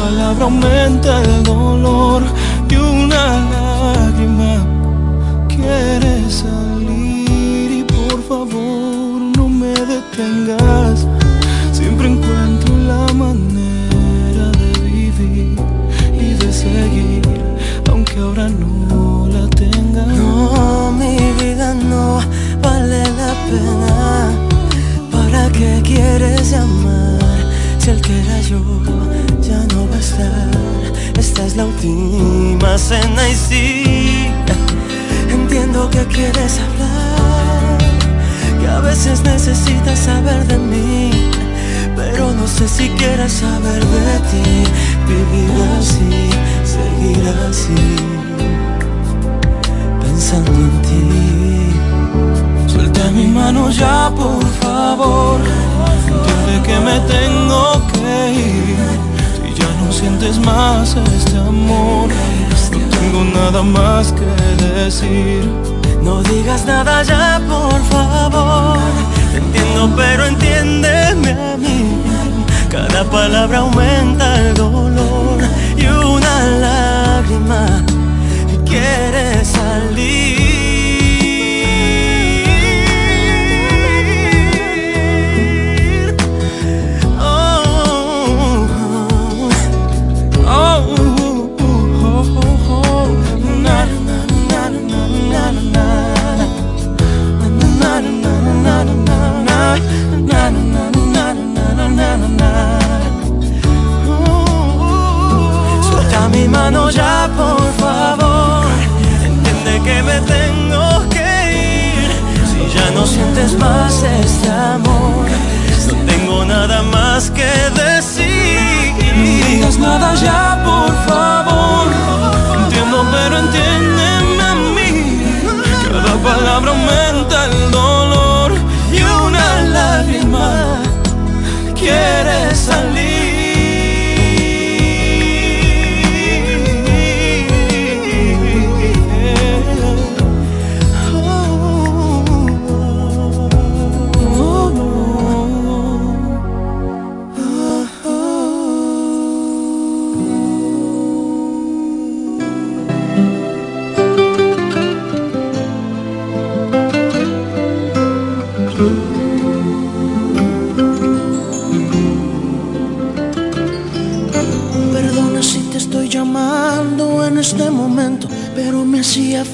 palabra aumenta el dolor y una lágrima quiere salir. Y por favor, no me detengas. Siempre encuentro la manera de vivir y de seguir, aunque ahora no la tenga. No, mi vida no vale la pena. ¿Para qué quieres llamar? Si el que era yo Esta es la última cena y sí, entiendo que quieres hablar. Que a veces necesitas saber de mí. Pero no sé si quieres saber de ti. Vivir así, seguir así pensando en ti. Suelta mi mano ya, por favor. Entiende que me tengo que ir. No sientes más este amor, no tengo nada más que decir. No digas nada ya, por favor. Te entiendo, pero entiéndeme a mí. Cada palabra aumenta el dolor y una lágrima quiere salir. Ya, por favor. Entiende que me tengo que ir. Si ya no sientes más este amor, no tengo nada más que decir. No digas nada ya,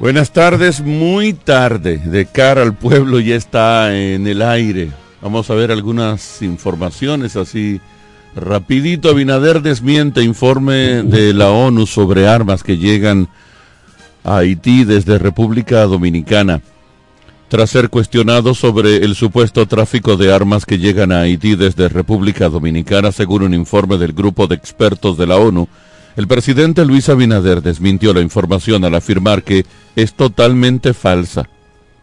Buenas tardes, muy tarde, de cara al pueblo ya está en el aire. Vamos a ver algunas informaciones así. Rapidito, Abinader desmiente informe de la ONU sobre armas que llegan a Haití desde República Dominicana. Tras ser cuestionado sobre el supuesto tráfico de armas que llegan a Haití desde República Dominicana, según un informe del grupo de expertos de la ONU, el presidente Luis Abinader desmintió la información al afirmar que es totalmente falsa.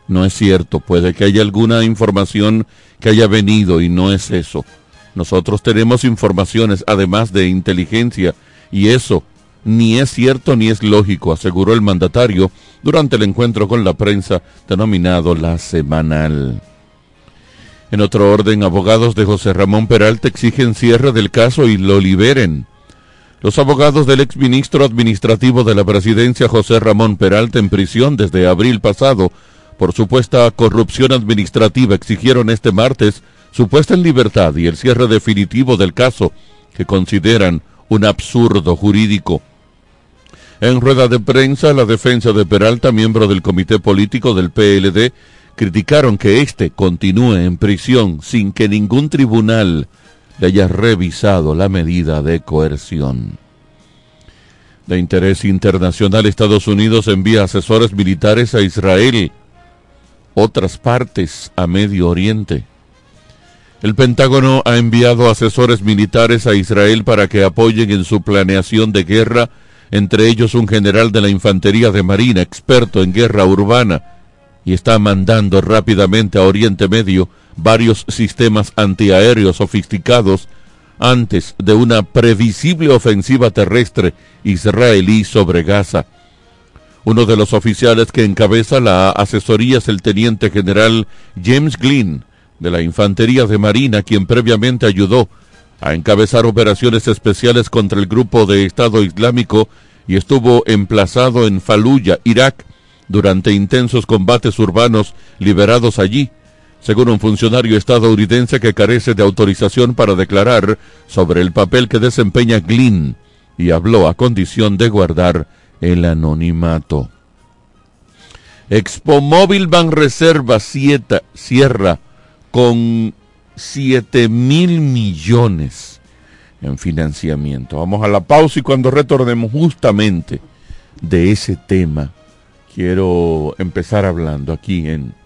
No es cierto, puede que haya alguna información que haya venido y no es eso. Nosotros tenemos informaciones además de inteligencia y eso ni es cierto ni es lógico, aseguró el mandatario durante el encuentro con la prensa denominado La Semanal. En otro orden, abogados de José Ramón Peralta exigen cierre del caso y lo liberen. Los abogados del exministro administrativo de la presidencia José Ramón Peralta en prisión desde abril pasado por supuesta corrupción administrativa exigieron este martes su puesta en libertad y el cierre definitivo del caso que consideran un absurdo jurídico. En rueda de prensa, la defensa de Peralta, miembro del comité político del PLD, criticaron que éste continúe en prisión sin que ningún tribunal le haya revisado la medida de coerción. De interés internacional, Estados Unidos envía asesores militares a Israel, otras partes a Medio Oriente. El Pentágono ha enviado asesores militares a Israel para que apoyen en su planeación de guerra, entre ellos un general de la Infantería de Marina, experto en guerra urbana, y está mandando rápidamente a Oriente Medio varios sistemas antiaéreos sofisticados antes de una previsible ofensiva terrestre israelí sobre Gaza. Uno de los oficiales que encabeza la asesoría es el teniente general James Glynn, de la Infantería de Marina, quien previamente ayudó a encabezar operaciones especiales contra el grupo de Estado Islámico y estuvo emplazado en Fallujah, Irak, durante intensos combates urbanos liberados allí según un funcionario estadounidense que carece de autorización para declarar sobre el papel que desempeña Glynn y habló a condición de guardar el anonimato. Expo Móvil Banreserva cierra con 7 mil millones en financiamiento. Vamos a la pausa y cuando retornemos justamente de ese tema, quiero empezar hablando aquí en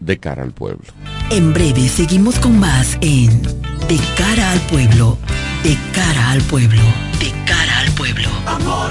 de cara al pueblo. En breve seguimos con más en De cara al pueblo, de cara al pueblo, de cara al pueblo. Amor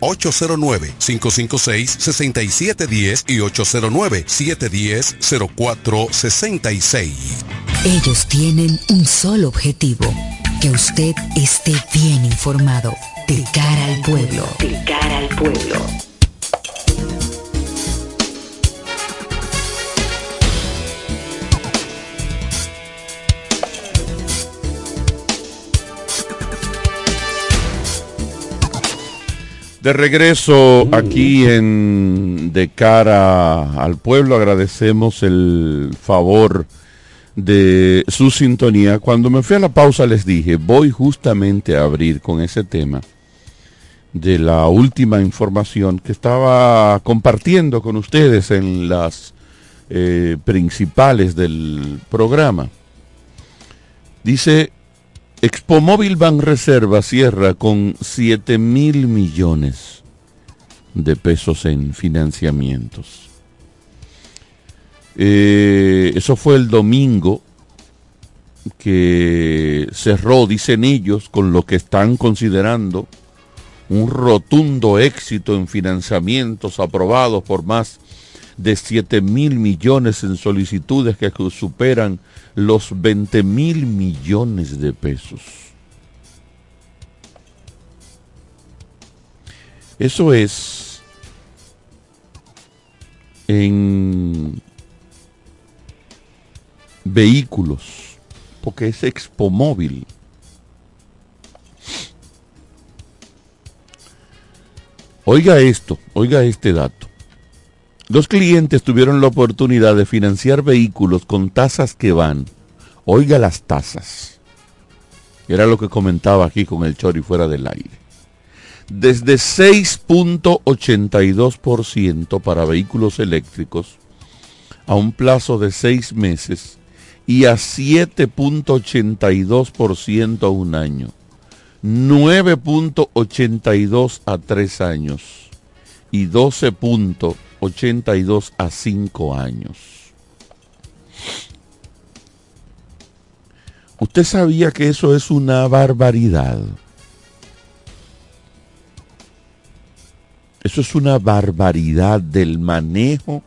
809-556-6710 y 809-710-0466. Ellos tienen un solo objetivo, que usted esté bien informado, de cara al pueblo. De cara al pueblo. De regreso aquí en De cara al pueblo, agradecemos el favor de su sintonía. Cuando me fui a la pausa les dije, voy justamente a abrir con ese tema de la última información que estaba compartiendo con ustedes en las eh, principales del programa. Dice Expo Móvil Ban Reserva cierra con 7 mil millones de pesos en financiamientos. Eh, eso fue el domingo que cerró, dicen ellos, con lo que están considerando un rotundo éxito en financiamientos aprobados por más de 7 mil millones en solicitudes que superan los 20 mil millones de pesos. Eso es en vehículos, porque es Expo Móvil. Oiga esto, oiga este dato. Los clientes tuvieron la oportunidad de financiar vehículos con tasas que van. Oiga las tasas. Era lo que comentaba aquí con el Chori fuera del aire. Desde 6.82% para vehículos eléctricos a un plazo de seis meses y a 7.82% a un año. 9.82 a tres años y 12.82 a cinco años. ¿Usted sabía que eso es una barbaridad? Eso es una barbaridad del manejo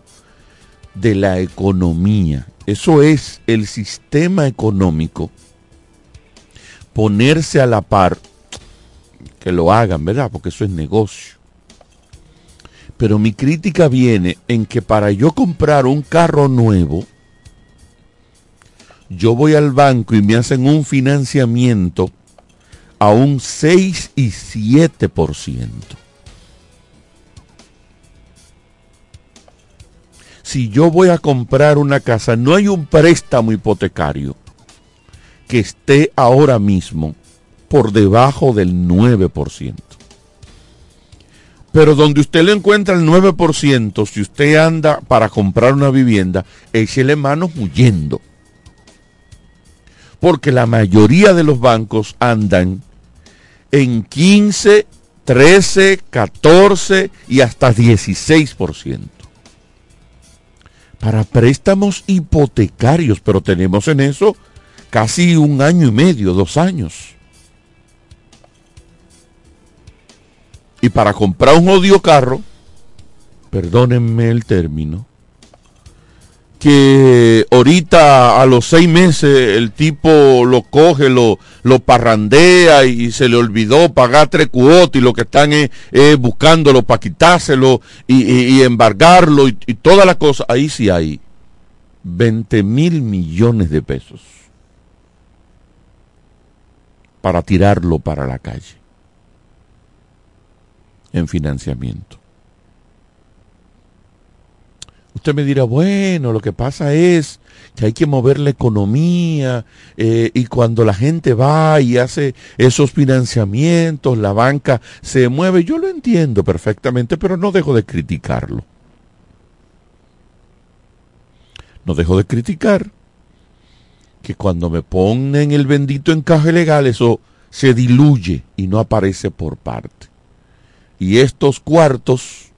de la economía. Eso es el sistema económico. Ponerse a la par, que lo hagan, ¿verdad? Porque eso es negocio. Pero mi crítica viene en que para yo comprar un carro nuevo, yo voy al banco y me hacen un financiamiento a un 6 y 7%. Si yo voy a comprar una casa, no hay un préstamo hipotecario que esté ahora mismo por debajo del 9%. Pero donde usted le encuentra el 9%, si usted anda para comprar una vivienda, échele manos huyendo. Porque la mayoría de los bancos andan en 15, 13, 14 y hasta 16%. Para préstamos hipotecarios, pero tenemos en eso casi un año y medio, dos años. Y para comprar un odio carro, perdónenme el término, que ahorita a los seis meses el tipo lo coge, lo, lo parrandea y se le olvidó pagar tres cuotas y lo que están es, buscándolo para quitárselo y, embargarlo y, y toda la cosa. Ahí sí hay 20 mil millones de pesos para tirarlo para la calle en financiamiento. Usted me dirá, bueno, lo que pasa es que hay que mover la economía eh, y cuando la gente va y hace esos financiamientos, la banca se mueve. Yo lo entiendo perfectamente, pero no dejo de criticarlo. No dejo de criticar que cuando me ponen el bendito encaje legal, eso se diluye y no aparece por parte y estos cuartos,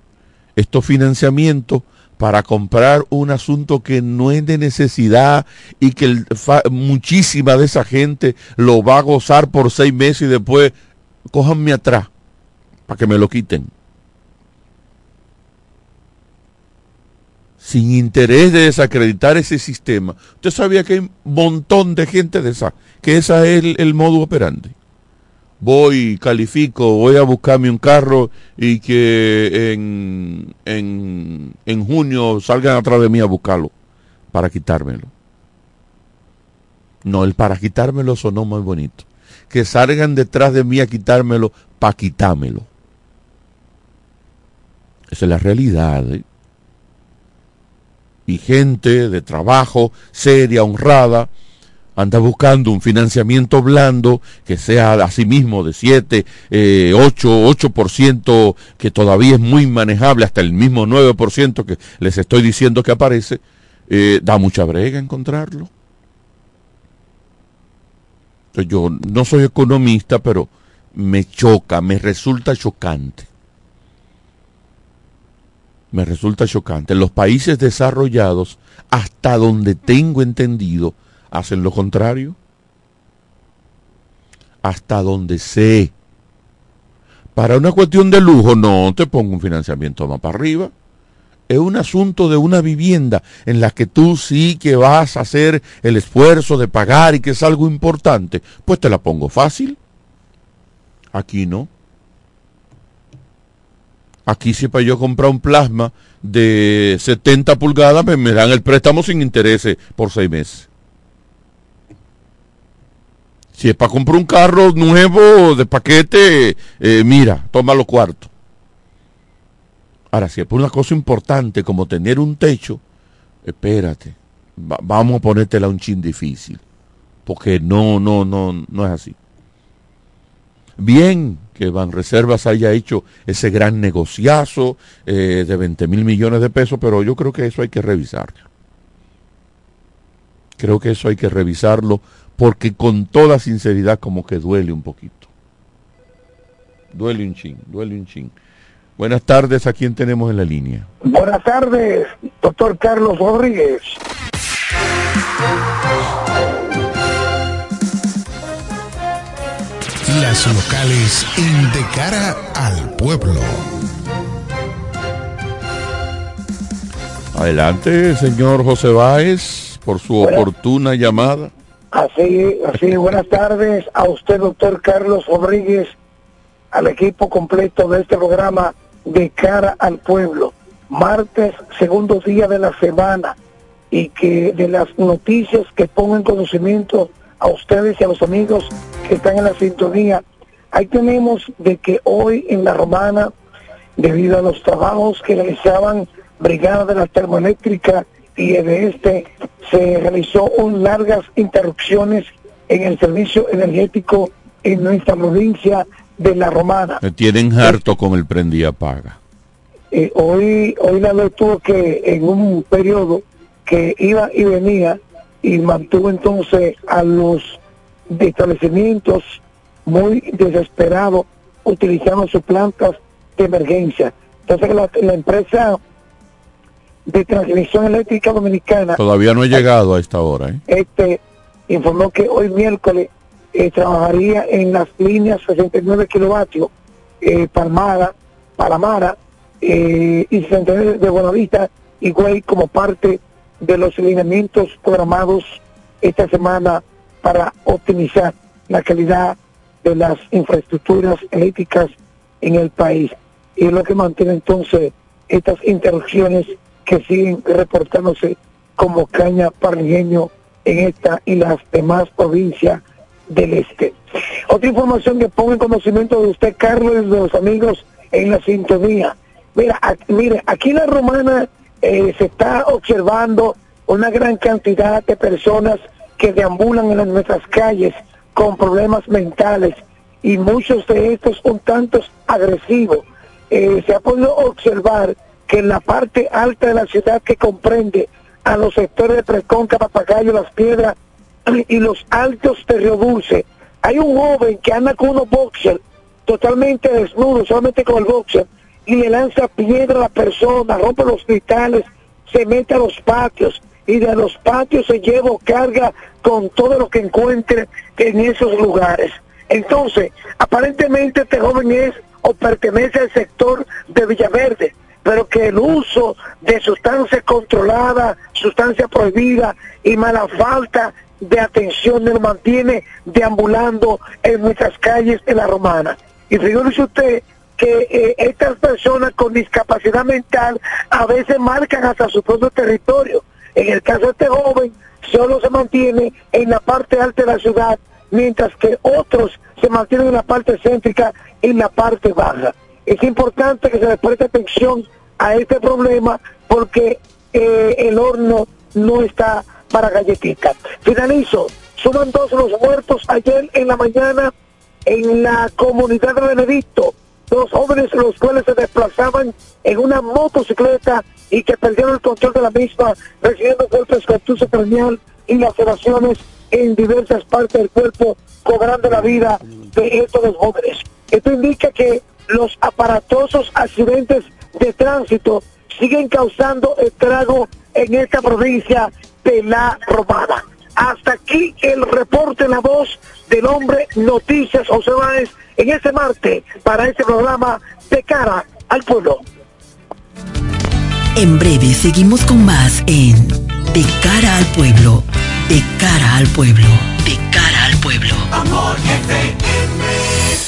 estos financiamientos para comprar un asunto que no es de necesidad y que muchísima de esa gente lo va a gozar por seis meses y después cójanme atrás para que me lo quiten. Sin interés de desacreditar ese sistema. Usted sabía que hay un montón de gente de esa, que ese es el, modo operandi voy, califico, voy a buscarme un carro y que en, en, en junio salgan atrás de mí a buscarlo para quitármelo. No, el para quitármelo sonó muy bonito. Que salgan detrás de mí a quitármelo para quitármelo. Esa es la realidad. ¿eh? Y gente de trabajo, seria, honrada, anda buscando un financiamiento blando que sea asimismo de 7, eh, 8, 8%, que todavía es muy manejable, hasta el mismo 9% que les estoy diciendo que aparece, eh, da mucha brega encontrarlo. Yo no soy economista, pero me choca, me resulta chocante. Me resulta chocante. En los países desarrollados, hasta donde tengo entendido, hacen lo contrario. Hasta donde sé. Para una cuestión de lujo, no te pongo un financiamiento más para arriba. Es un asunto de una vivienda en la que tú sí que vas a hacer el esfuerzo de pagar y que es algo importante. Pues te la pongo fácil. Aquí no. Aquí si para yo comprar un plasma de 70 pulgadas me, me dan el préstamo sin intereses por seis meses. Si es para comprar un carro nuevo de paquete, eh, mira, toma los cuartos. Ahora, si es por una cosa importante como tener un techo, espérate, vamos a ponértela un chin difícil, porque no, no, no, no es así. Bien que Banreservas haya hecho ese gran negociazo eh, de 20 mil millones de pesos, pero yo creo que eso hay que revisarlo. Creo que eso hay que revisarlo porque con toda sinceridad como que duele un poquito. Duele un chin, duele un chin. Buenas tardes, ¿a quién tenemos en la línea? Buenas tardes, doctor Carlos Rodríguez. Las locales en De Cara al Pueblo. Adelante, señor José Báez, por su oportuna llamada. Así, así, buenas tardes a usted, doctor Carlos Rodríguez, al equipo completo de este programa De Cara al Pueblo. Martes, segundo día de la semana, y que de las noticias que pongo en conocimiento a ustedes y a los amigos que están en la sintonía. Ahí tenemos de que hoy en la Romana, debido a los trabajos que realizaban Brigada de la Termoeléctrica y de este, se realizó un largas interrupciones en el servicio energético en nuestra provincia de la Romana. Me tienen harto con el prendía paga. Eh, hoy, hoy la ley tuvo que en un periodo que iba y venía y mantuvo entonces a los establecimientos muy desesperados utilizando sus plantas de emergencia. Entonces la, empresa de transmisión eléctrica dominicana todavía no ha llegado a esta hora. ¿eh? Este informó que hoy miércoles eh, trabajaría en las líneas 69 kilovatios eh, Palmara, Palamara eh, y 69 de Buenavista y Güey como parte de los lineamientos programados esta semana para optimizar la calidad de las infraestructuras eléctricas en el país. Y es lo que mantiene entonces estas interrupciones que siguen reportándose como caña parrilleño en esta y las demás provincias del este. Otra información que pongo en conocimiento de usted, Carlos, y de los amigos en la sintonía. Mira, mire, aquí en la romana eh, se está observando una gran cantidad de personas que deambulan en nuestras calles con problemas mentales y muchos de estos un tanto agresivos. Eh, se ha podido observar que en la parte alta de la ciudad que comprende a los sectores de Preconca, Papagayo, Las Piedras y los altos de Río Dulce, hay un joven que anda con unos boxers totalmente desnudo, solamente con el boxer, y le lanza piedra a la persona, rompe los cristales, se mete a los patios y de los patios se lleva o carga con todo lo que encuentre en esos lugares. Entonces, aparentemente este joven es o pertenece al sector de Villaverde, pero que el uso de sustancias controladas, sustancias prohibidas y mala falta de atención lo mantiene deambulando en nuestras calles de la Romana. Y figúrese usted que eh, estas personas con discapacidad mental a veces marcan hasta su propio territorio. En el caso de este joven, solo se mantiene en la parte alta de la ciudad, mientras que otros se mantienen en la parte céntrica y en la parte baja. Es importante que se le preste atención a este problema porque eh, el horno no está para galletitas. Finalizo. Suman dos los muertos ayer en la mañana en la comunidad de Benedicto dos jóvenes los cuales se desplazaban en una motocicleta y que perdieron el control de la misma, recibiendo golpes con tuzo craneal y laceraciones en diversas partes del cuerpo, cobrando la vida de estos dos jóvenes. Esto indica que los aparatosos accidentes de tránsito siguen causando estrago en esta provincia de La Romana. Hasta aquí el reporte, la voz del hombre Noticias José Báez en este martes para este programa de cara al pueblo. En breve seguimos con más en De cara al pueblo, de cara al pueblo, de cara al pueblo. Amor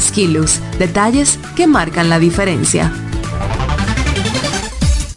Skilus, detalles que marcan la diferencia.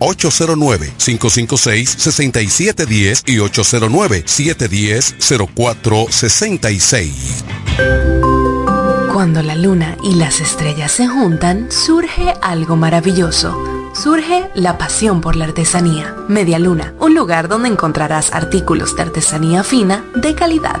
809-556-6710 y 809-710-0466. Cuando la luna y las estrellas se juntan, surge algo maravilloso. Surge la pasión por la artesanía. Media Luna, un lugar donde encontrarás artículos de artesanía fina de calidad.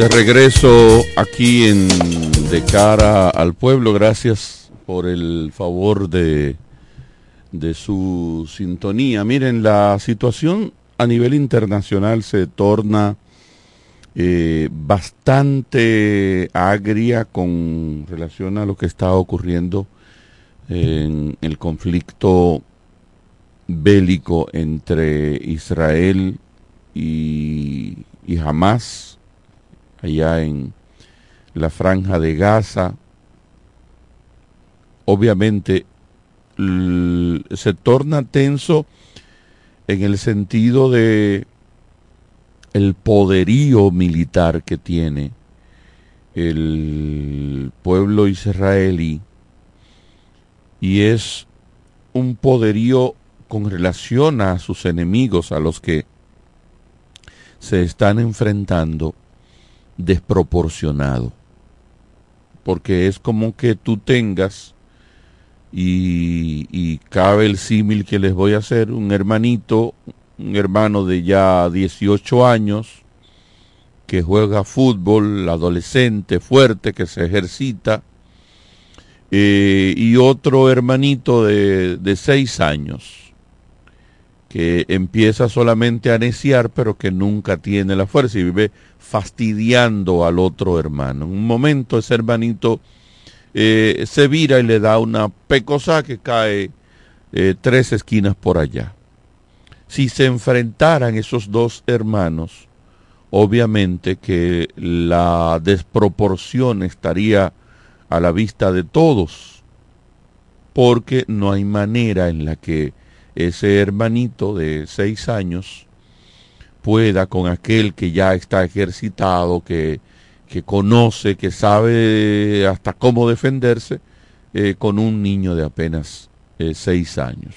De regreso aquí en De cara al pueblo, gracias por el favor de, de su sintonía. Miren, la situación a nivel internacional se torna eh, bastante agria con relación a lo que está ocurriendo en el conflicto bélico entre Israel y, y Hamas allá en la franja de Gaza. obviamente se torna tenso en el sentido de el poderío militar que tiene el pueblo israelí y es un poderío con relación a sus enemigos, a los que se están enfrentando, desproporcionado. Porque es como que tú tengas, y, y cabe el símil que les voy a hacer, un hermanito, un hermano de ya 18 años, que juega fútbol, adolescente, fuerte, que se ejercita, eh, y otro hermanito de, de seis años, que empieza solamente a neciar, pero que nunca tiene la fuerza y vive fastidiando al otro hermano. En un momento ese hermanito eh, se vira y le da una pecosa que cae eh, tres esquinas por allá. Si se enfrentaran esos dos hermanos, obviamente que la desproporción estaría a la vista de todos, porque no hay manera en la que ese hermanito de seis años pueda con aquel que ya está ejercitado, que, que conoce, que sabe hasta cómo defenderse, eh, con un niño de apenas eh, seis años.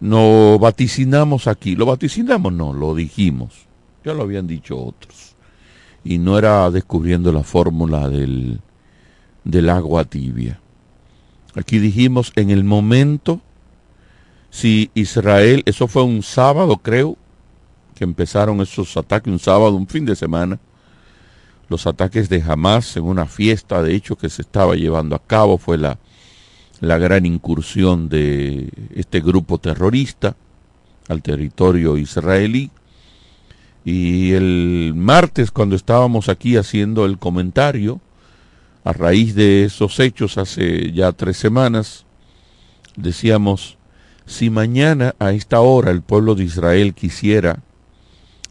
No vaticinamos aquí, lo vaticinamos no, lo dijimos, ya lo habían dicho otros. Y no era descubriendo la fórmula del, del agua tibia. Aquí dijimos en el momento, si Israel, eso fue un sábado creo, que empezaron esos ataques, un sábado, un fin de semana, los ataques de Hamas en una fiesta, de hecho, que se estaba llevando a cabo, fue la, la gran incursión de este grupo terrorista al territorio israelí. Y el martes, cuando estábamos aquí haciendo el comentario, a raíz de esos hechos hace ya tres semanas, decíamos, si mañana a esta hora el pueblo de Israel quisiera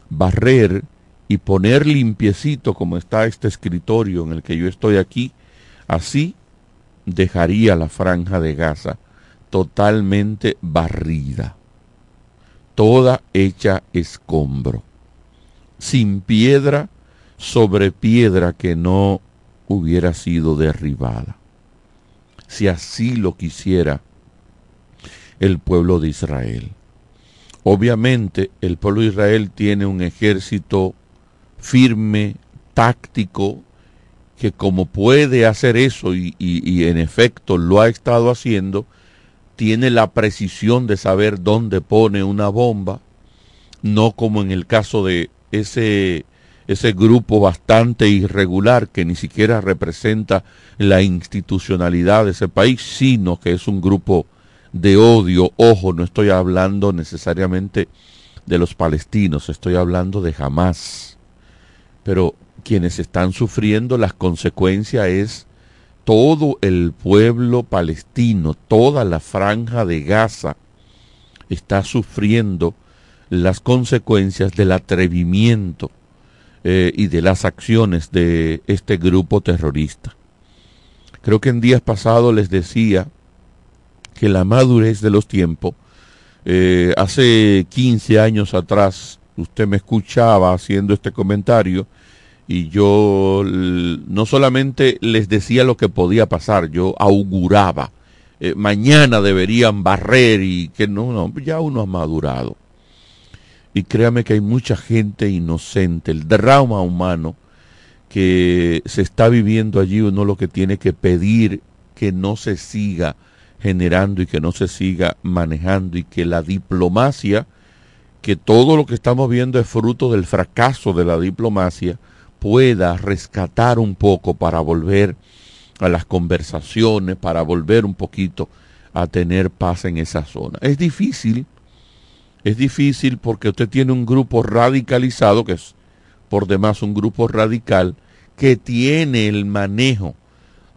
barrer y poner limpiecito como está este escritorio en el que yo estoy aquí, así dejaría la franja de Gaza totalmente barrida, toda hecha escombro, sin piedra sobre piedra que no hubiera sido derribada. Si así lo quisiera el pueblo de Israel. Obviamente el pueblo de Israel tiene un ejército firme, táctico, que como puede hacer eso y, en efecto lo ha estado haciendo, tiene la precisión de saber dónde pone una bomba, no como en el caso de ese, ese grupo bastante irregular que ni siquiera representa la institucionalidad de ese país, sino que es un grupo de odio. Ojo, no estoy hablando necesariamente de los palestinos, estoy hablando de Hamas. Pero quienes están sufriendo las consecuencias es todo el pueblo palestino, toda la franja de Gaza está sufriendo las consecuencias del atrevimiento eh, y de las acciones de este grupo terrorista. Creo que en días pasados les decía que la madurez de los tiempos, eh, hace 15 años atrás, usted me escuchaba haciendo este comentario, y yo no solamente les decía lo que podía pasar, yo auguraba, eh, mañana deberían barrer y que no, no, ya uno ha madurado. Y créame que hay mucha gente inocente, el drama humano que se está viviendo allí, uno lo que tiene que pedir que no se siga generando y que no se siga manejando y que la diplomacia, que todo lo que estamos viendo es fruto del fracaso de la diplomacia, pueda rescatar un poco para volver a las conversaciones, para volver un poquito a tener paz en esa zona. Es difícil, es difícil porque usted tiene un grupo radicalizado, que es por demás un grupo radical, que tiene el manejo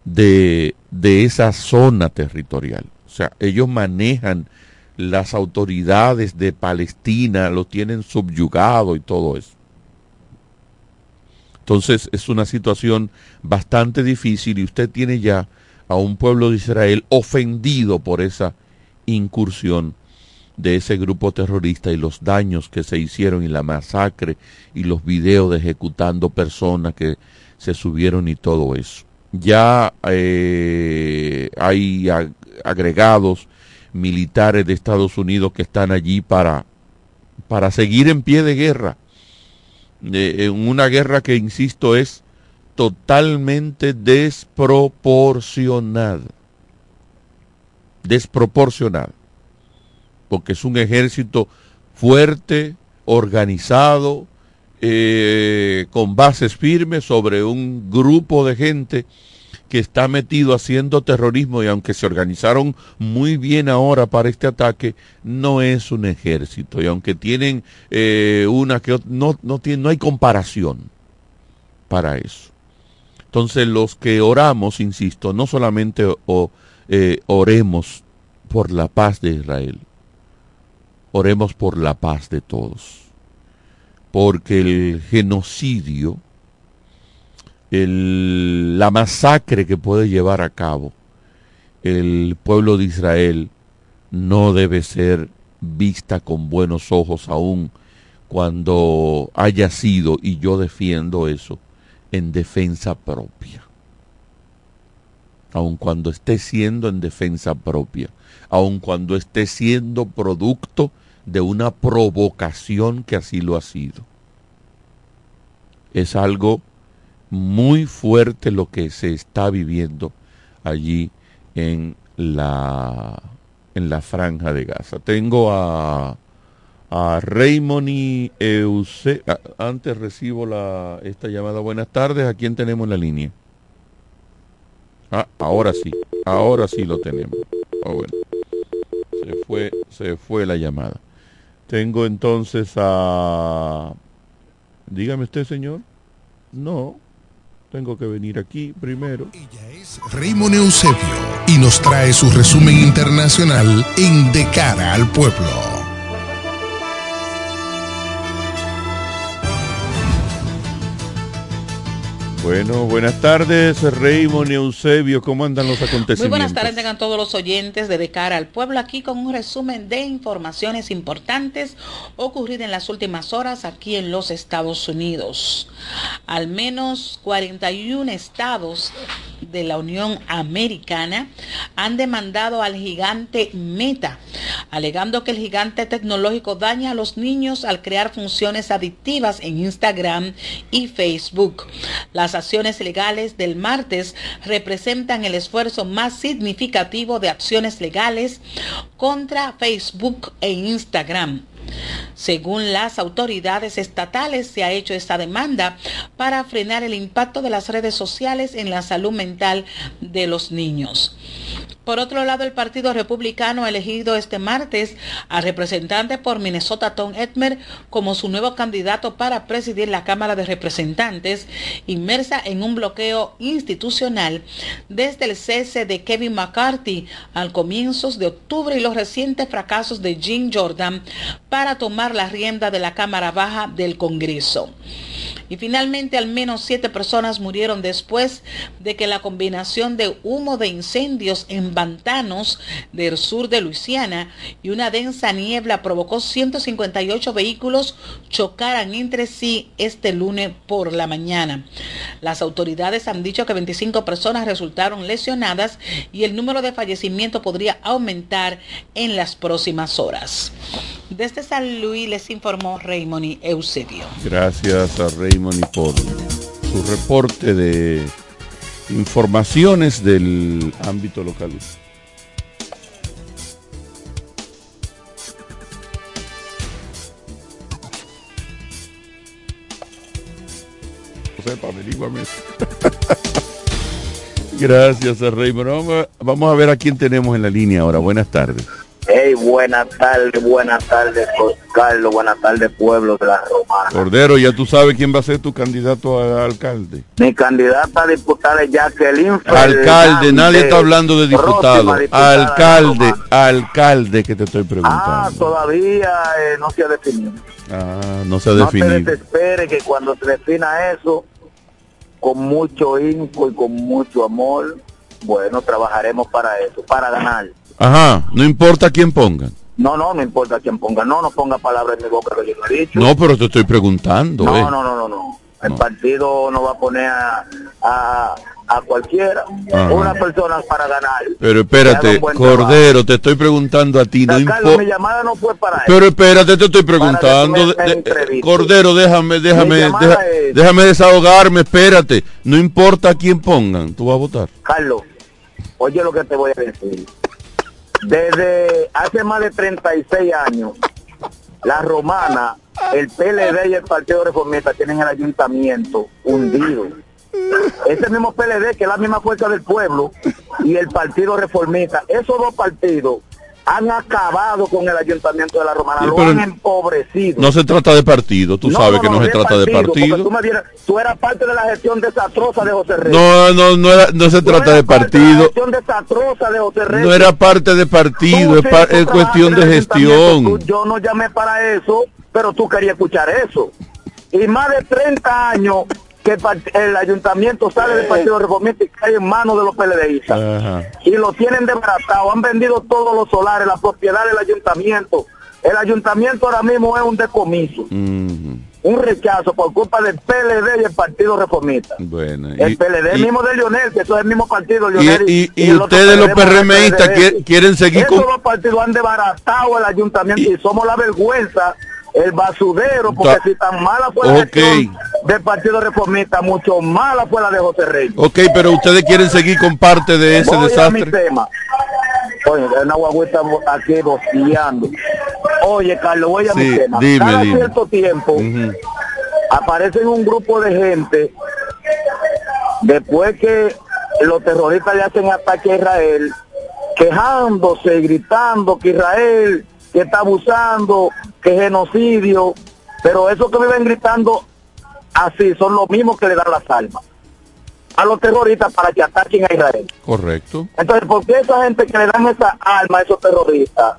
de, de esa zona territorial. O sea, ellos manejan las autoridades de Palestina, lo tienen subyugado y todo eso. Entonces es una situación bastante difícil y usted tiene ya a un pueblo de Israel ofendido por esa incursión de ese grupo terrorista y los daños que se hicieron y la masacre y los videos de ejecutando personas que se subieron y todo eso. Ya eh, hay agregados militares de Estados Unidos que están allí para, para seguir en pie de guerra, en una guerra que, insisto, es totalmente desproporcionada. Desproporcionada porque es un ejército fuerte, organizado, eh, con bases firmes sobre un grupo de gente que está metido haciendo terrorismo y aunque se organizaron muy bien ahora para este ataque, no es un ejército y aunque tienen eh, una que no, no, tiene, no hay comparación para eso. Entonces los que oramos, insisto, no solamente eh, oremos por la paz de Israel, oremos por la paz de todos, porque el genocidio, la masacre que puede llevar a cabo el pueblo de Israel no debe ser vista con buenos ojos aún cuando haya sido, y yo defiendo eso, en defensa propia. Aun cuando esté siendo en defensa propia aun cuando esté siendo producto de una provocación que así lo ha sido. Es algo muy fuerte lo que se está viviendo allí en la, en la franja de Gaza. Tengo a, a Raymond y Euse. Antes recibo la, esta llamada. Buenas tardes. ¿A quién tenemos en la línea? Ah, ahora sí. Ahora sí lo tenemos. Ah. Se fue, se fue la llamada. Tengo entonces a... Dígame usted, señor. No, tengo que venir aquí primero. Ella es Raymond Eusebio y nos trae su resumen internacional en De cara al pueblo. Bueno, buenas tardes, Raymond y Eusebio, ¿cómo andan los acontecimientos? Muy buenas tardes, tengan todos los oyentes de De Cara al Pueblo, aquí con un resumen de informaciones importantes ocurridas en las últimas horas aquí en los Estados Unidos. Al menos 41 estados de la Unión Americana han demandado al gigante Meta, alegando que el gigante tecnológico daña a los niños al crear funciones adictivas en Instagram y Facebook. Las acciones legales del martes representan el esfuerzo más significativo de acciones legales contra Facebook e Instagram. Según las autoridades estatales, se ha hecho esta demanda para frenar el impacto de las redes sociales en la salud mental de los niños. Por otro lado, el Partido Republicano ha elegido este martes al representante por Minnesota Tom Edmer como su nuevo candidato para presidir la Cámara de Representantes, inmersa en un bloqueo institucional desde el cese de Kevin McCarthy al comienzos de octubre y los recientes fracasos de Jim Jordan para tomar la rienda de la Cámara Baja del Congreso. Y finalmente al menos siete personas murieron después de que la combinación de humo de incendios en pantanos del sur de Luisiana y una densa niebla provocó 158 vehículos chocaran entre sí este lunes por la mañana. Las autoridades han dicho que 25 personas resultaron lesionadas y el número de fallecimientos podría aumentar en las próximas horas. Desde San Luis les informó Raymond Eusebio. Gracias a Raymond por su reporte de informaciones del ámbito local. Gracias, Raymond. vamos a ver a quién tenemos en la línea ahora. Buenas tardes. Hey, buenas tardes, buenas tardes, Carlos, buenas tardes, pueblo de la Romana. Cordero, ya tú sabes quién va a ser tu candidato a alcalde. Mi candidata a diputada es Jacqueline Alcalde, nadie está hablando de diputado. Alcalde, alcalde que te estoy preguntando. Ah, todavía eh, no se ha definido. Ah, no se ha definido. No te desespere que cuando se defina eso, con mucho info y con mucho amor, Bueno, trabajaremos para eso, para ganar. Ajá, no importa quién pongan. No, no, no importa quién ponga. No, no ponga palabras en mi boca que yo no he dicho. No, pero te estoy preguntando. No, eh. no, no, no, no. El partido no va a poner a, a, a cualquiera. Ajá. Una persona para ganar. Pero espérate, Cordero, te estoy preguntando a ti, no Carlos, importa. mi llamada no fue para Pero eso. espérate, te estoy preguntando. de- de-. Cordero, déjame, déjame, deja- es- déjame desahogarme, espérate. No importa quién pongan, tú vas a votar. Carlos, oye lo que te voy a decir. Desde hace más de 36 años, la romana, el PLD y el Partido Reformista tienen el ayuntamiento hundido. Ese mismo PLD, que es la misma fuerza del pueblo, y el Partido Reformista, esos dos partidos han acabado con el ayuntamiento de la romana, Sí, lo han empobrecido. No se trata de partido, tú sabes que no, se trata de partido. Tú, me dieras- tú eras parte de la gestión desastrosa de José Reyes. No, no, no, era- no se trata de partido. gestión desastrosa de José Reyes. No era parte de partido, es, Tú, cuestión de gestión. tú- yo no llamé para eso, pero tú querías escuchar eso. Y más de 30 años que el, ayuntamiento sale del Partido Reformista y cae en manos de los PLDistas. Y lo tienen desbaratado, han vendido todos los solares, la propiedad del ayuntamiento. El ayuntamiento ahora mismo es un decomiso, un rechazo por culpa del PLD y el Partido Reformista. Bueno, El PLD y- mismo de Lionel, que eso es el mismo partido, y, Lionel. y- y ustedes los PRMistas quieren seguir Esos con... dos partidos han desbaratado el ayuntamiento y, somos la vergüenza, el basudero, porque Ta- si tan mala fue la del Partido Reformista, mucho mala fue la de José Reyes. Ok, pero ustedes quieren seguir con parte de ese Voy a mi desastre. tema. Oye, una guagüita aquí boceando. Oye, Carlos, voy a mi Sí, tema. dime, Cada dime. cierto tiempo Ujú. aparecen un grupo de gente después que los terroristas le hacen ataque a Israel, quejándose, gritando que Israel que está abusando, que genocidio, pero esos que viven gritando así son los mismos que le dan las armas a los terroristas para que ataquen a Israel. Correcto. Entonces, ¿por qué esa gente que le dan esa arma a esos terroristas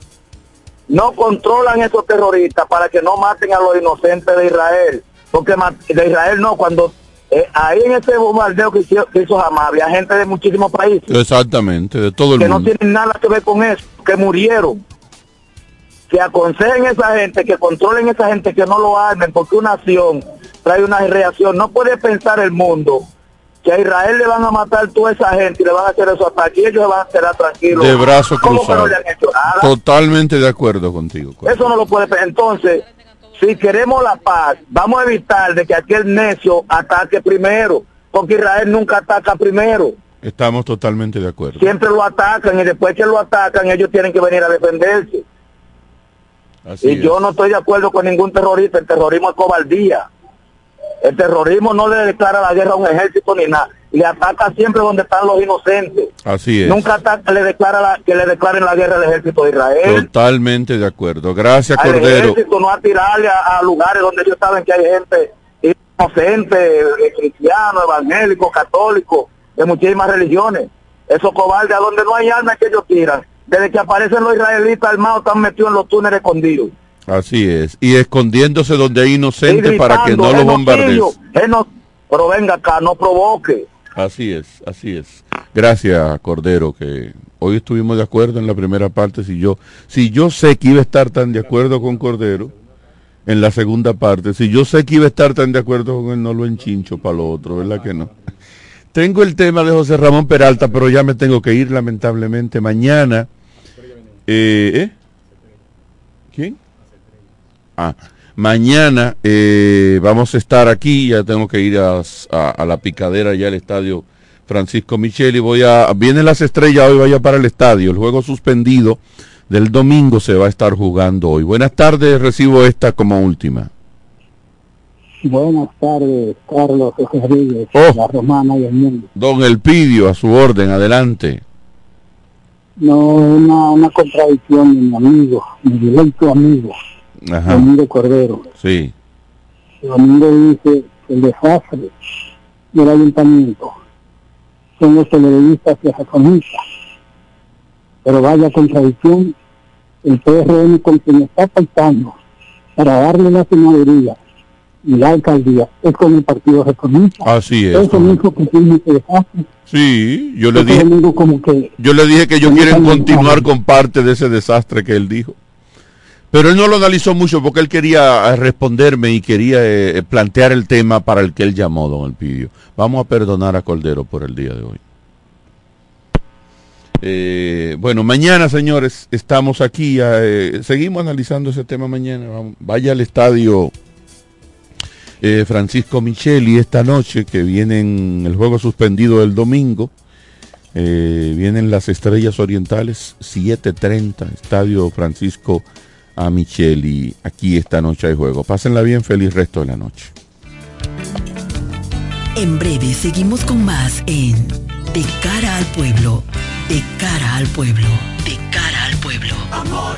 no controlan esos terroristas para que no maten a los inocentes de Israel? Porque de Israel no, cuando eh, ahí en ese bombardeo que hizo, que hizo Hamas había gente de muchísimos países Exactamente, de todo el que no mundo. tienen nada que ver con eso, que murieron. Que aconsejen a esa gente, que controlen a esa gente, que no lo armen, porque una acción trae una reacción. No puede pensar el mundo que a Israel le van a matar toda esa gente y le van a hacer eso hasta aquí, ellos van a quedar tranquilos. De brazo ¿Cómo que cruzado. no le han hecho nada? Totalmente de acuerdo contigo. Eso no lo puede pensar. Entonces, si queremos la paz, vamos a evitar de que aquel necio ataque primero, porque Israel nunca ataca primero. Estamos totalmente de acuerdo. Siempre lo atacan y después que lo atacan ellos tienen que venir a defenderse. Así y es. yo no estoy de acuerdo con ningún terrorista, el terrorismo es cobardía. El terrorismo no le declara la guerra a un ejército ni nada, le ataca siempre donde están los inocentes. Así es. Nunca ataca, le declara la- que le declaren la guerra al ejército de Israel. Totalmente de acuerdo. Gracias, al Cordero. ejército, no a tirarle a, a lugares donde ellos saben que hay gente inocente, eh, cristiano, evangélico, católico, de muchísimas religiones. Esos cobardes a donde no hay armas que ellos tiran. Desde que aparecen los israelitas armados están metidos en los túneles escondidos. Así es. Y escondiéndose donde hay inocentes para que no los bombardeen. Pero venga acá, no provoque. Así es, así es. Gracias, Cordero, que hoy estuvimos de acuerdo en la primera parte. Si yo, si yo sé que iba a estar tan de acuerdo con Cordero en la segunda parte, si yo sé que iba a estar tan de acuerdo con él, no lo enchincho para lo otro, ¿verdad que no? Tengo el tema de José Ramón Peralta, pero ya me tengo que ir lamentablemente mañana. Eh, ¿eh? ¿Quién? Ah, mañana eh, vamos a estar aquí, ya tengo que ir a, a- a la picadera ya al estadio Francisco Micheli, voy a, vienen las estrellas hoy, vaya para el estadio, el juego suspendido del domingo se va a estar jugando hoy. Buenas tardes, recibo esta como última. Buenas tardes, Carlos José Rodríguez, Oh. la romana y el mundo. Don Elpidio, a su orden, adelante. No una, una contradicción de mi amigo, mi directo amigo, Ajá, Domingo Cordero. sí, Domingo dice que el desastre del ayuntamiento son los periodistas y reformistas. Pero vaya contradicción, el PRM con quien está faltando para darle la señoría y la alcaldía es con el Partido Reformista. Así es. Eso mismo que tiene que. Sí, yo le dije, como que yo le dije que ellos quieren continuar con parte de ese desastre que él dijo. Pero él no lo analizó mucho porque él quería eh, responderme y quería eh, plantear el tema para el que él llamó, don Elpidio. Vamos a perdonar a Cordero por el día de hoy. Eh, bueno, mañana, señores, estamos aquí. eh, seguimos analizando ese tema mañana. Vaya al estadio eh, Francisco Micheli esta noche, que vienen el juego suspendido el domingo. Eh, vienen las Estrellas Orientales, 7.30, Estadio Francisco a Micheli. Aquí esta noche hay juego. Pásenla bien, feliz resto de la noche. En breve seguimos con más en De cara al pueblo, de cara al pueblo, de cara al pueblo. Amor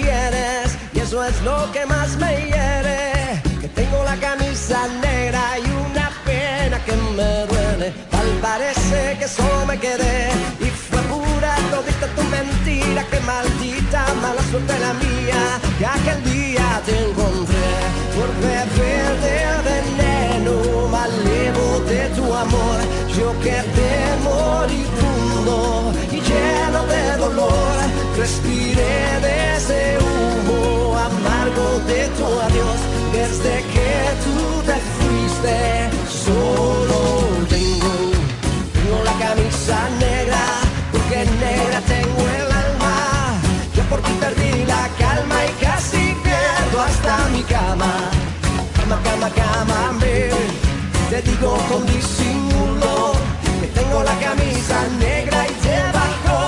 Y eso es lo que más me hiere. Que tengo la camisa negra y una pena que me duele. Tal parece que solo me quedé y fue pura todita tu mentira. Que maldita mala suerte la mía que aquel te encontré por beber del veneno malevo de tu amor. Yo quedé moribundo y lleno de dolor. Respiré de ese humo amargo de tu adiós. Desde que tú te fuiste, solo tengo la camisa negra, Cama, cama, cama, te digo con disimulo que tengo la camisa negra y debajo tengo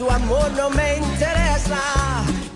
tu amor no me interesa.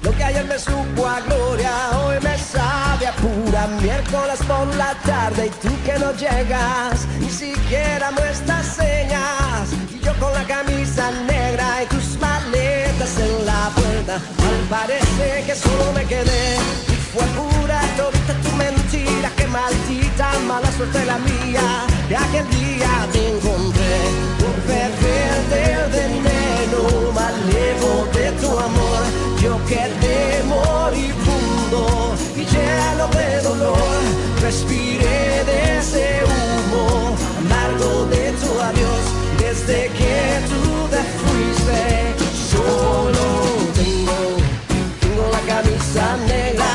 Lo que ayer me supo a gloria, hoy me sabe a pura miércoles por la tarde y tú que no llegas, ni siquiera muestras señas. Y yo con la camisa negra y tus maletas en la puerta, al parece que solo me quedé. Y fue pura todita tu mentira, que maldita mala suerte la mía, que aquel día te encontré por beber del veneno malevo de tu amor. Yo quedé moribundo y lleno de dolor. Respiré de ese humo amargo de tu adiós. Desde que tú te fuiste, solo tengo, tengo la camisa negra,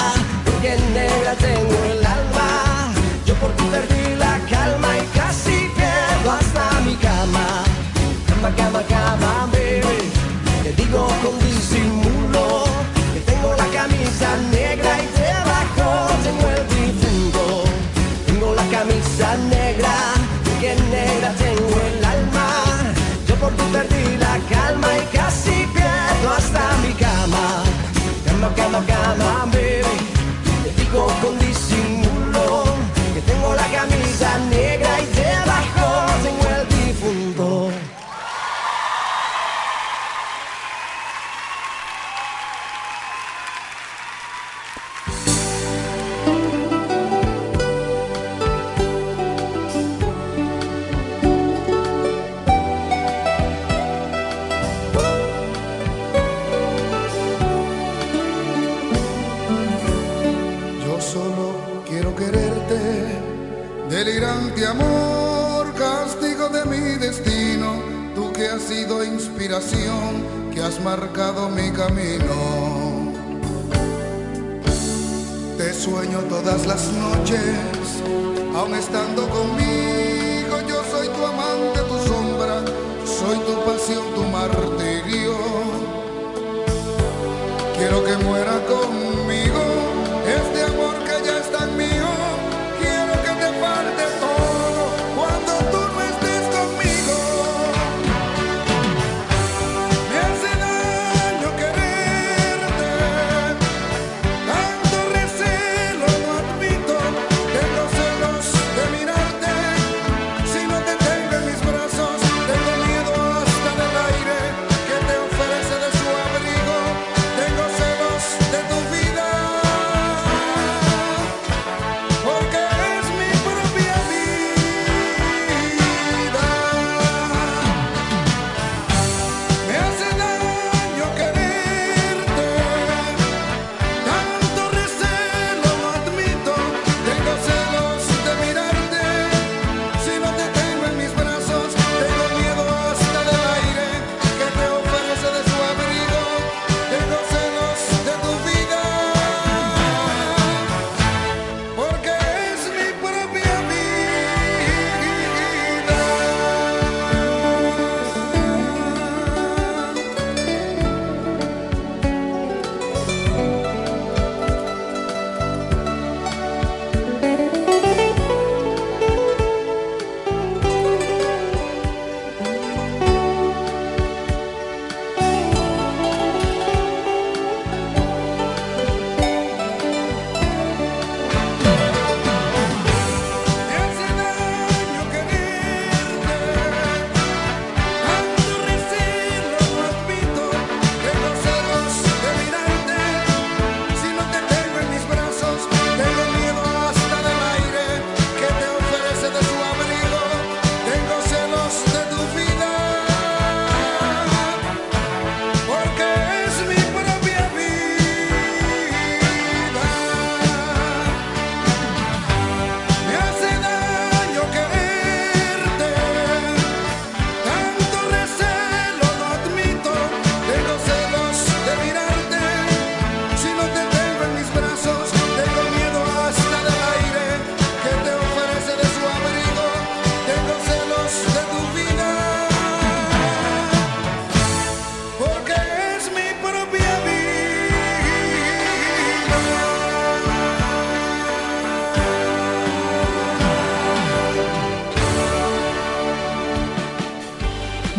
inspiración, que has marcado mi camino. Te sueño todas las noches, aun estando conmigo, yo soy tu amante, tu sombra, soy tu pasión, tu martirio. Quiero que muera conmigo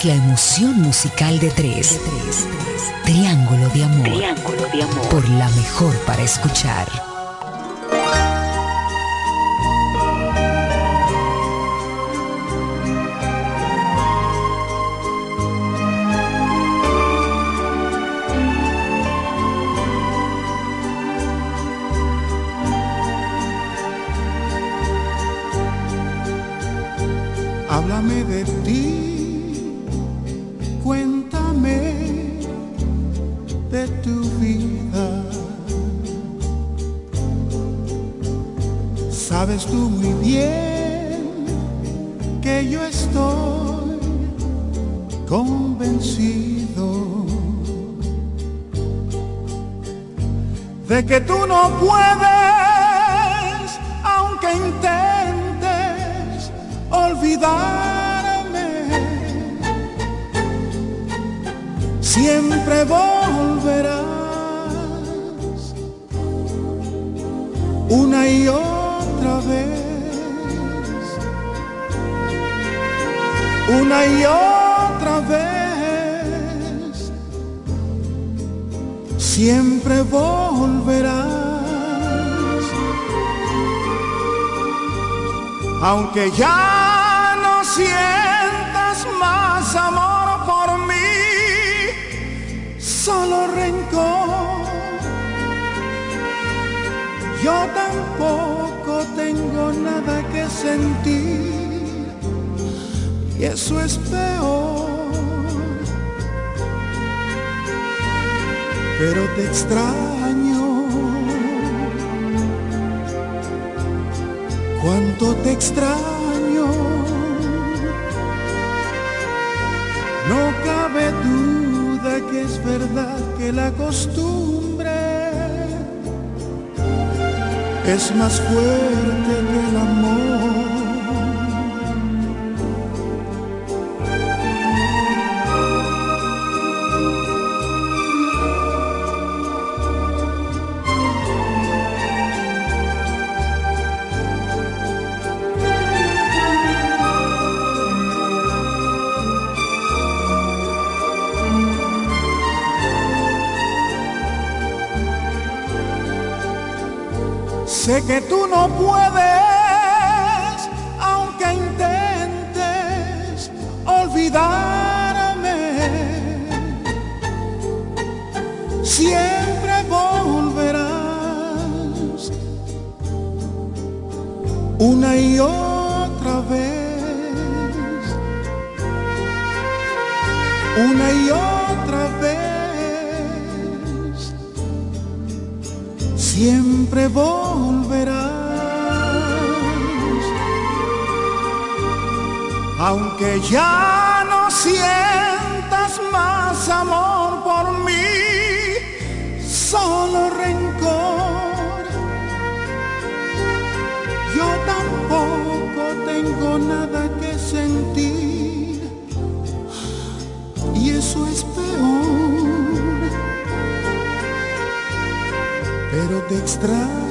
Es la emoción musical de tres. Triángulo de amor. Triángulo de amor. Por la mejor para escuchar. Háblame de ti, Sabes tú muy bien que yo estoy convencido de que tú no puedes, aunque intentes olvidarme, siempre volverás una y otra una y otra vez, siempre volverás, aunque ya no sientas más amor por mí, solo rencor. Yo tampoco tengo nada que sentir y eso es peor. Pero te extraño, cuánto te extraño. No cabe duda que es verdad que la costumbre es más fuerte que el amor. Sé que tú no puedes, aunque intentes olvidarme. Siempre volverás una y otra vez, una y otra vez. siempre volverás. Aunque ya no sientas más amor por mí, solo rencor. Yo tampoco tengo nada que sentir y eso es peor. pero te extraño.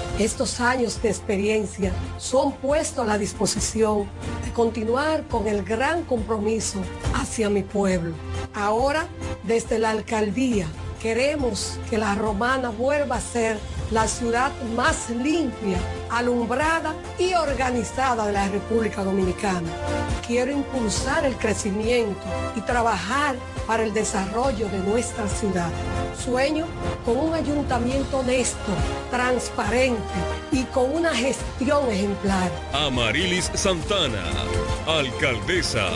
estos años de experiencia son puestos a la disposición de continuar con el gran compromiso hacia mi pueblo. Ahora, desde la alcaldía, queremos que la romana vuelva a ser la ciudad más limpia, alumbrada y organizada de la República Dominicana. Quiero impulsar el crecimiento y trabajar para el desarrollo de nuestra ciudad. Sueño con un ayuntamiento honesto, transparente y con una gestión ejemplar. Amarilis Santana, alcaldesa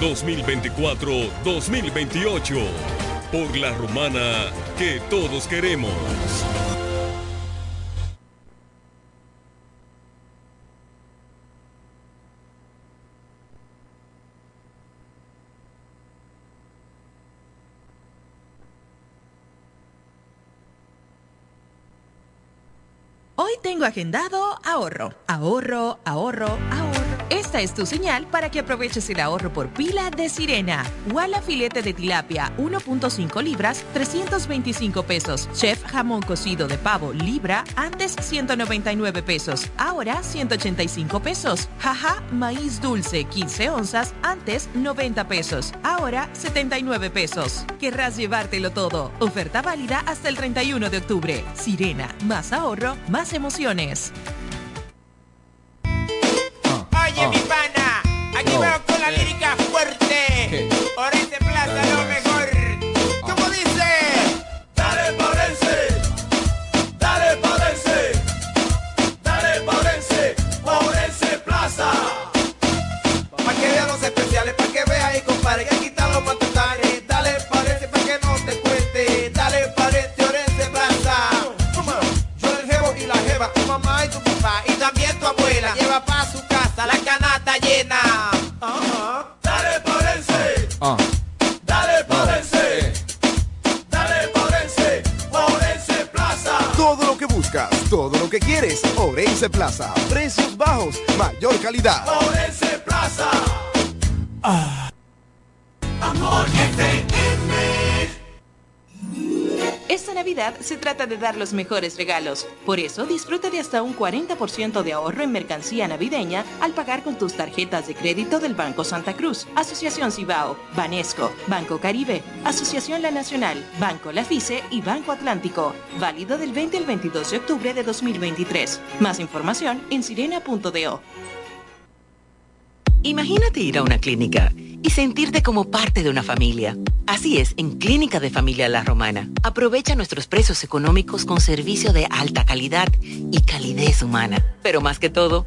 2024-2028. Por la romana que todos queremos. Tengo agendado ahorro, ahorro, ahorro, ahorro. Esta es tu señal para que aproveches el ahorro por pila de Sirena. Walla filete de tilapia 1.5 libras, 325 pesos. Chef jamón cocido de pavo libra, antes 199 pesos, ahora 185 pesos. Jaja, maíz dulce 15 onzas, antes 90 pesos, ahora 79 pesos. Querrás llevártelo todo. Oferta válida hasta el 31 de octubre. Sirena, más ahorro, más emociones. Oye, quieres, Orense Plaza. Precios bajos, mayor calidad. Orense Plaza. Amor Se trata de dar los mejores regalos. Por eso disfruta de hasta un 40% de ahorro en mercancía navideña al pagar con tus tarjetas de crédito del Banco Santa Cruz, Asociación Cibao, Banesco, Banco Caribe, Asociación La Nacional, Banco La FICE y Banco Atlántico. Válido del 20 al 22 de octubre de 2023. Más información en sirena.do. Imagínate ir a una clínica y sentirte como parte de una familia. Así es, en Clínica de Familia La Romana. Aprovecha nuestros precios económicos con servicio de alta calidad y calidez humana. Pero más que todo,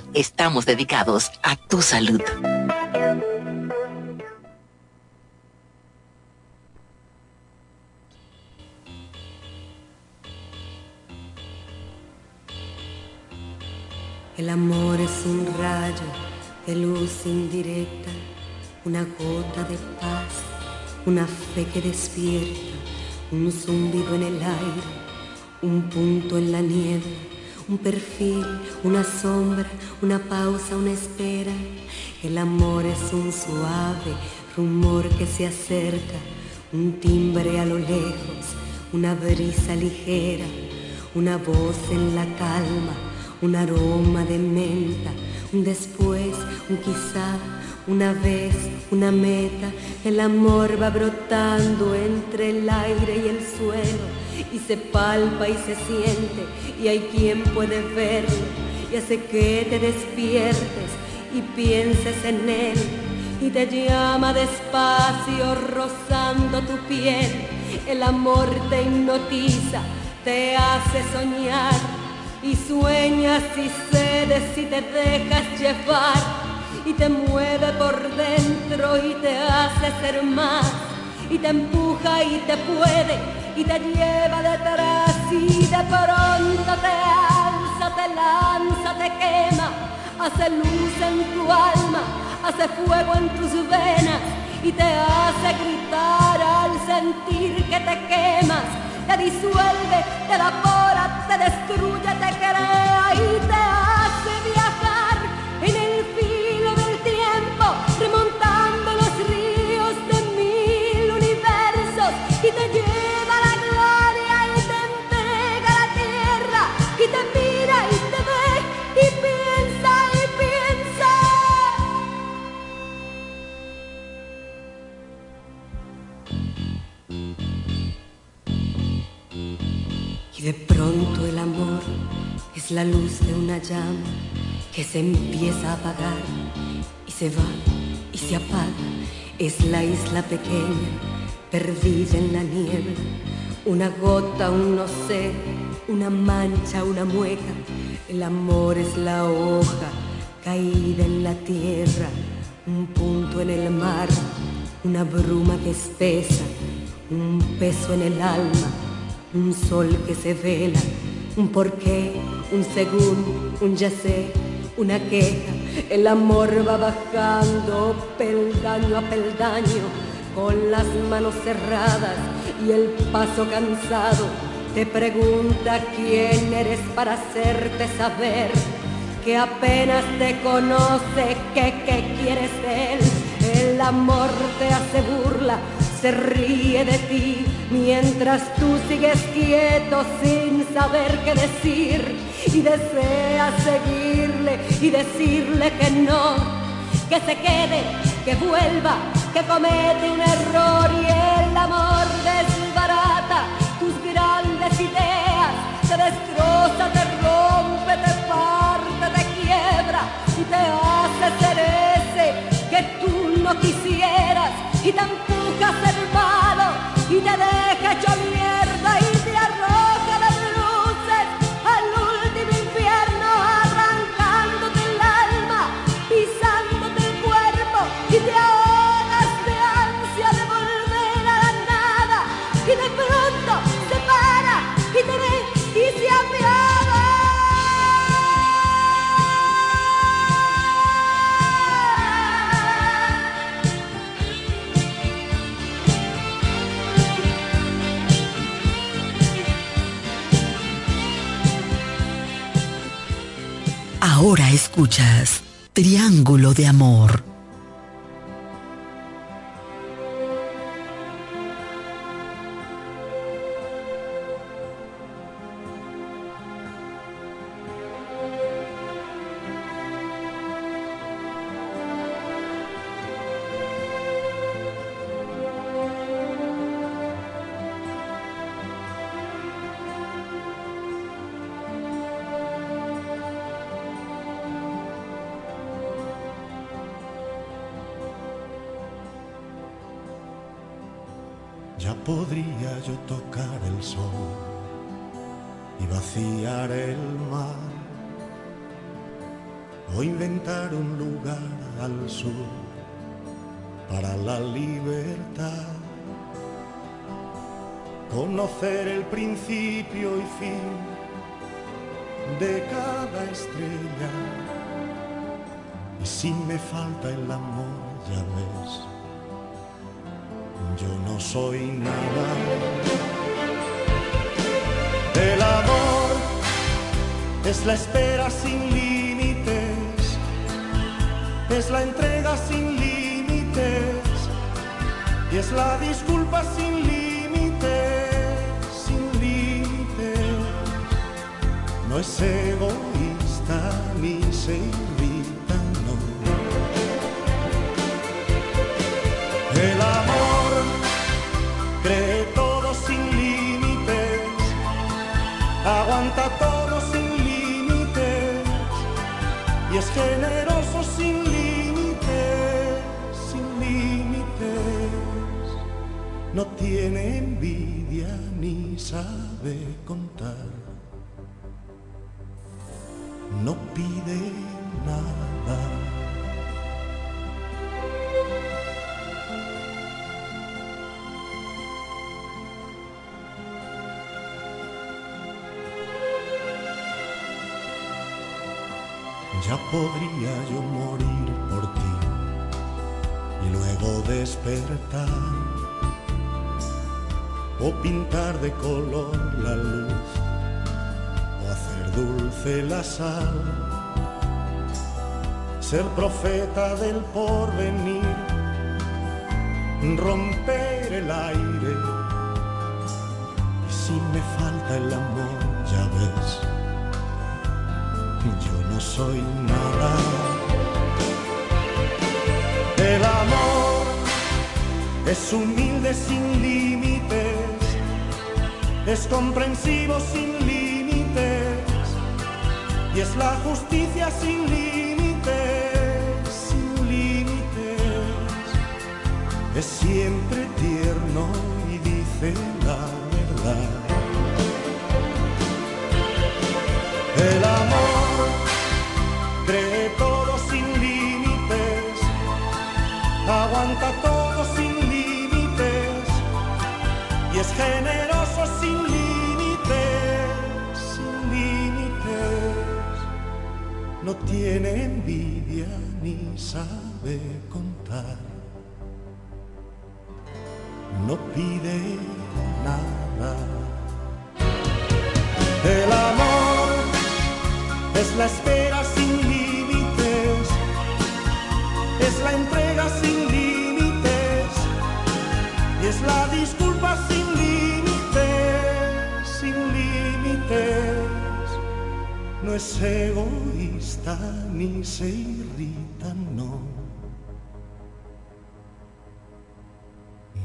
Estamos dedicados a tu salud. El amor es un rayo de luz indirecta, una gota de paz, una fe que despierta, un zumbido en el aire, un punto en la nieve, un perfil, una sombra, una pausa, una espera. El amor es un suave rumor que se acerca, un timbre a lo lejos, una brisa ligera, una voz en la calma, un aroma de menta, un después, un quizá, una vez, una meta. El amor va brotando entre el aire y el suelo y se palpa y se siente y hay quien puede verlo y hace que te despiertes y pienses en él y te llama despacio rozando tu piel. El amor te hipnotiza, te hace soñar y sueñas y cedes y te dejas llevar y te mueve por dentro y te hace ser más y te empuja y te puede y te lleva detrás y de pronto te alza, te lanza, te quema, hace luz en tu alma, hace fuego en tus venas y te hace gritar al sentir que te quemas, te disuelve, te evapora, te destruye, te crea y te Y de pronto el amor es la luz de una llama que se empieza a apagar y se va y se apaga. Es la isla pequeña, perdida en la niebla. Una gota, un no sé, una mancha, una mueca. El amor es la hoja caída en la tierra, un punto en el mar, una bruma que espesa, un peso en el alma un sol que se vela, un porqué, un según, un ya sé, una queja. El amor va bajando peldaño a peldaño, con las manos cerradas y el paso cansado. Te pregunta quién eres para hacerte saber que apenas te conoce, que qué quieres de él. El amor te hace burla, se ríe de ti mientras tú sigues quieto sin saber qué decir y deseas seguirle y decirle que no, que se quede, que vuelva, que comete un error y el amor desbarata tus grandes ideas, te destroza, te rompe, te parte, la disculpa sin límites, sin límites. No es egoísta ni se irrita, no. El amor cree todo sin límites, aguanta todo sin límites y es generoso no tiene envidia ni sabe contar. No pide nada. Ya podría yo morir por ti y luego despertar o pintar de color la luz o hacer dulce la sal, ser profeta del porvenir, romper el aire. Y si me falta el amor, ya ves, yo no soy nada. El amor es humilde sin límites, es comprensivo sin límites y es la justicia sin límites, sin límites. Es siempre tierno No tiene envidia ni sabe contar, no pide nada. El amor es la espera sin límites, es la entrega sin límites y es la disculpa sin límites, sin límites. No es ni se irrita, no.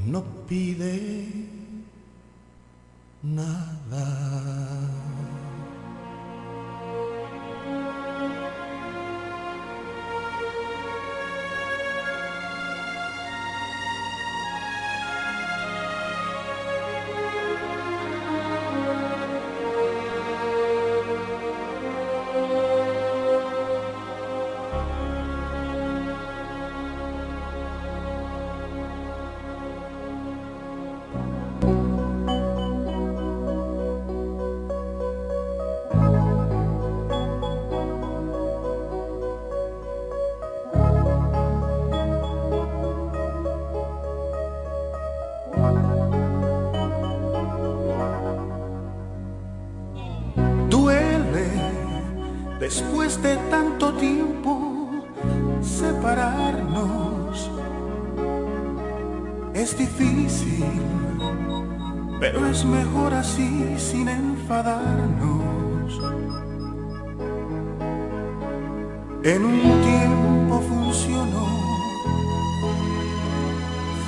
No pide nada. Pero es mejor así sin enfadarnos. En un tiempo funcionó,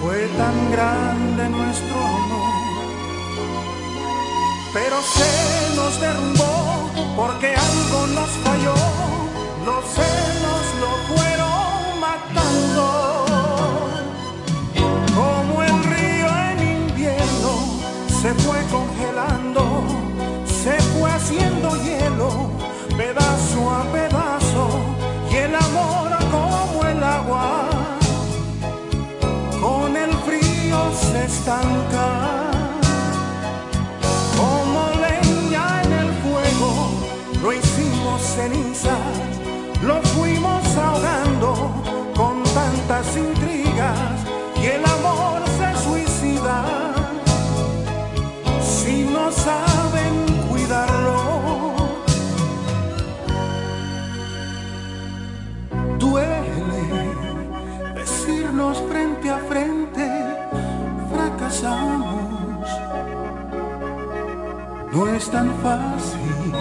fue tan grande nuestro amor pero se nos derrumbó porque algo nos falló, los celos lo fueron matando. Se fue congelando, se fue haciendo hielo, pedazo a pedazo, y el amor como el agua, con el frío se estanca. Como leña en el fuego, lo hicimos ceniza, lo fuimos ahogando con tantas intrigas No es tan fácil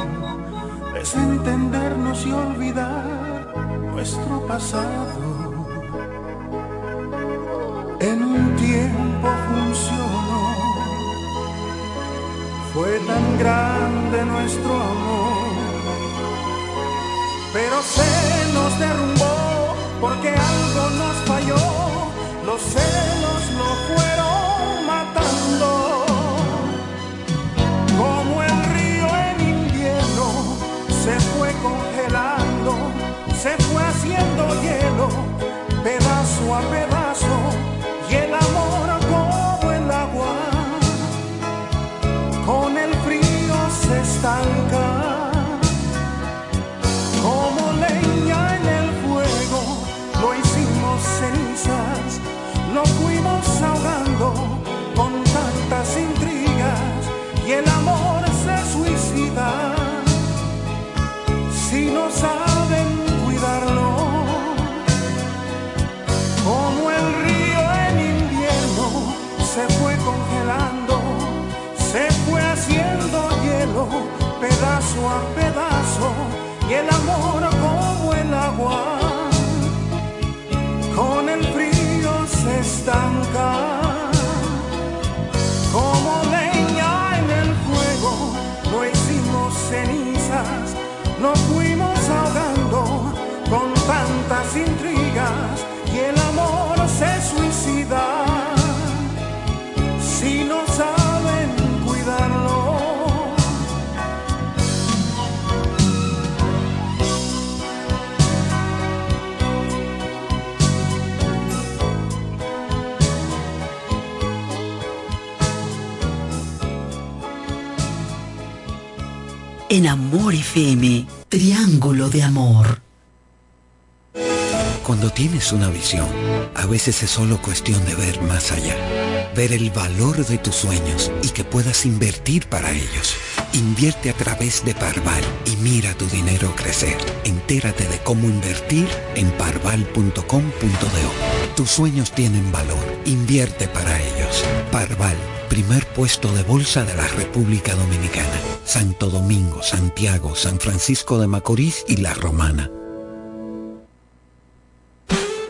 desentendernos y olvidar nuestro pasado. En un tiempo funcionó, fue tan grande nuestro amor, pero se nos derrumbó porque algo nos falló, los celos lo fueron hielo, pedazo a pedazo, pedazo a pedazo y el amor como el agua. Con el frío se estanca como leña en el fuego. No hicimos cenizas nos fuimos ahogando con tantas intrigas y el amor se suicida. En Amor FM, Triángulo de Amor. Cuando tienes una visión, a veces es solo cuestión de ver más allá. Ver el valor de tus sueños y que puedas invertir para ellos. Invierte a través de Parval y mira tu dinero crecer. Entérate de cómo invertir en parval.com.do. Tus sueños tienen valor. Invierte para ellos. Parval, primer puesto de bolsa de la República Dominicana. Santo Domingo, Santiago, San Francisco de Macorís y La Romana.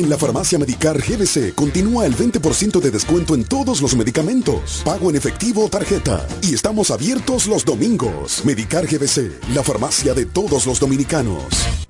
En la farmacia Medicar GBC continúa el 20% de descuento en todos los medicamentos. Pago en efectivo o tarjeta. Y estamos abiertos los domingos. Medicar GBC, la farmacia de todos los dominicanos.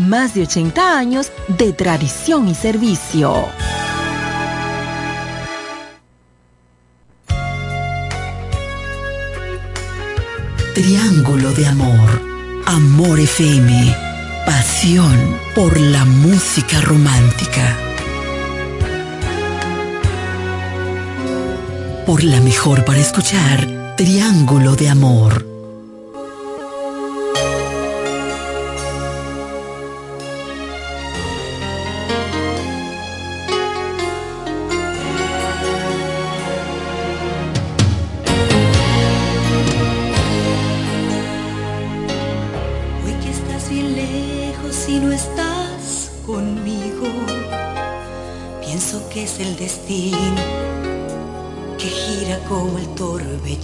más de 80 años de tradición y servicio. Triángulo de Amor. Amor FM. Pasión por la música romántica. Por la mejor para escuchar. Triángulo de Amor.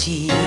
ti.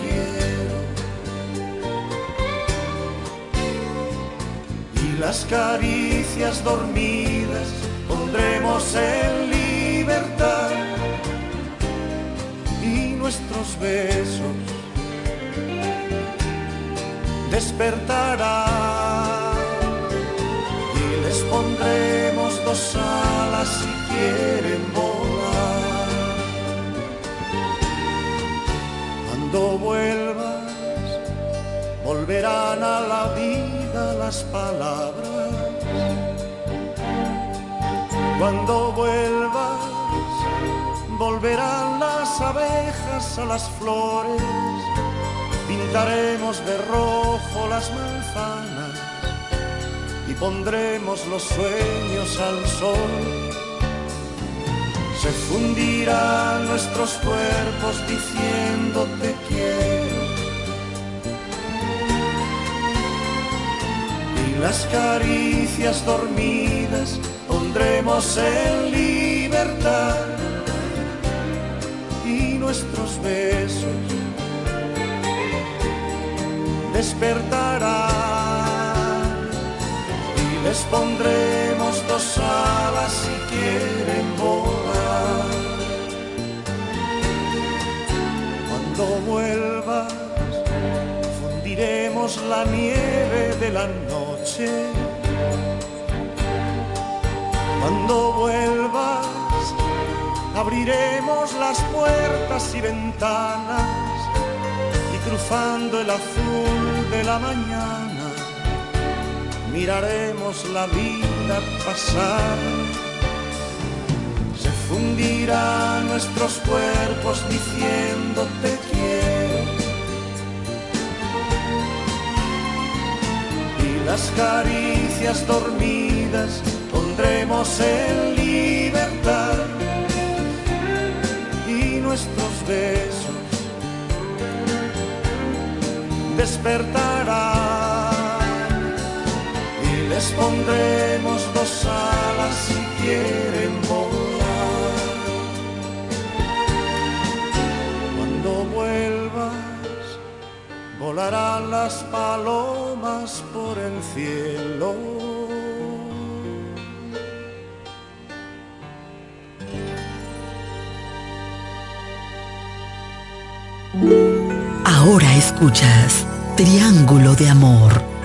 Quiero. Y las caricias dormidas pondremos en libertad. Y nuestros besos despertarán les pondremos dos alas si quieren volar. Cuando vuelvas, volverán a la vida las palabras. Cuando vuelvas, volverán las abejas a las flores. Pintaremos de rojo las manzanas y pondremos los sueños al sol. Se fundirán nuestros cuerpos diciendo te quiero. Y las caricias dormidas pondremos en libertad. Y nuestros besos despertarán les pondremos dos alas si quieren volar. Cuando vuelvas, fundiremos la nieve de la noche. Cuando vuelvas, abriremos las puertas y ventanas y cruzando el azul de la mañana miraremos la vida pasar. Se fundirán nuestros cuerpos diciendo las caricias dormidas pondremos en libertad. Y nuestros besos despertarán les pondremos dos alas si quieren. Volarán las palomas por el cielo. Ahora escuchas Triángulo de Amor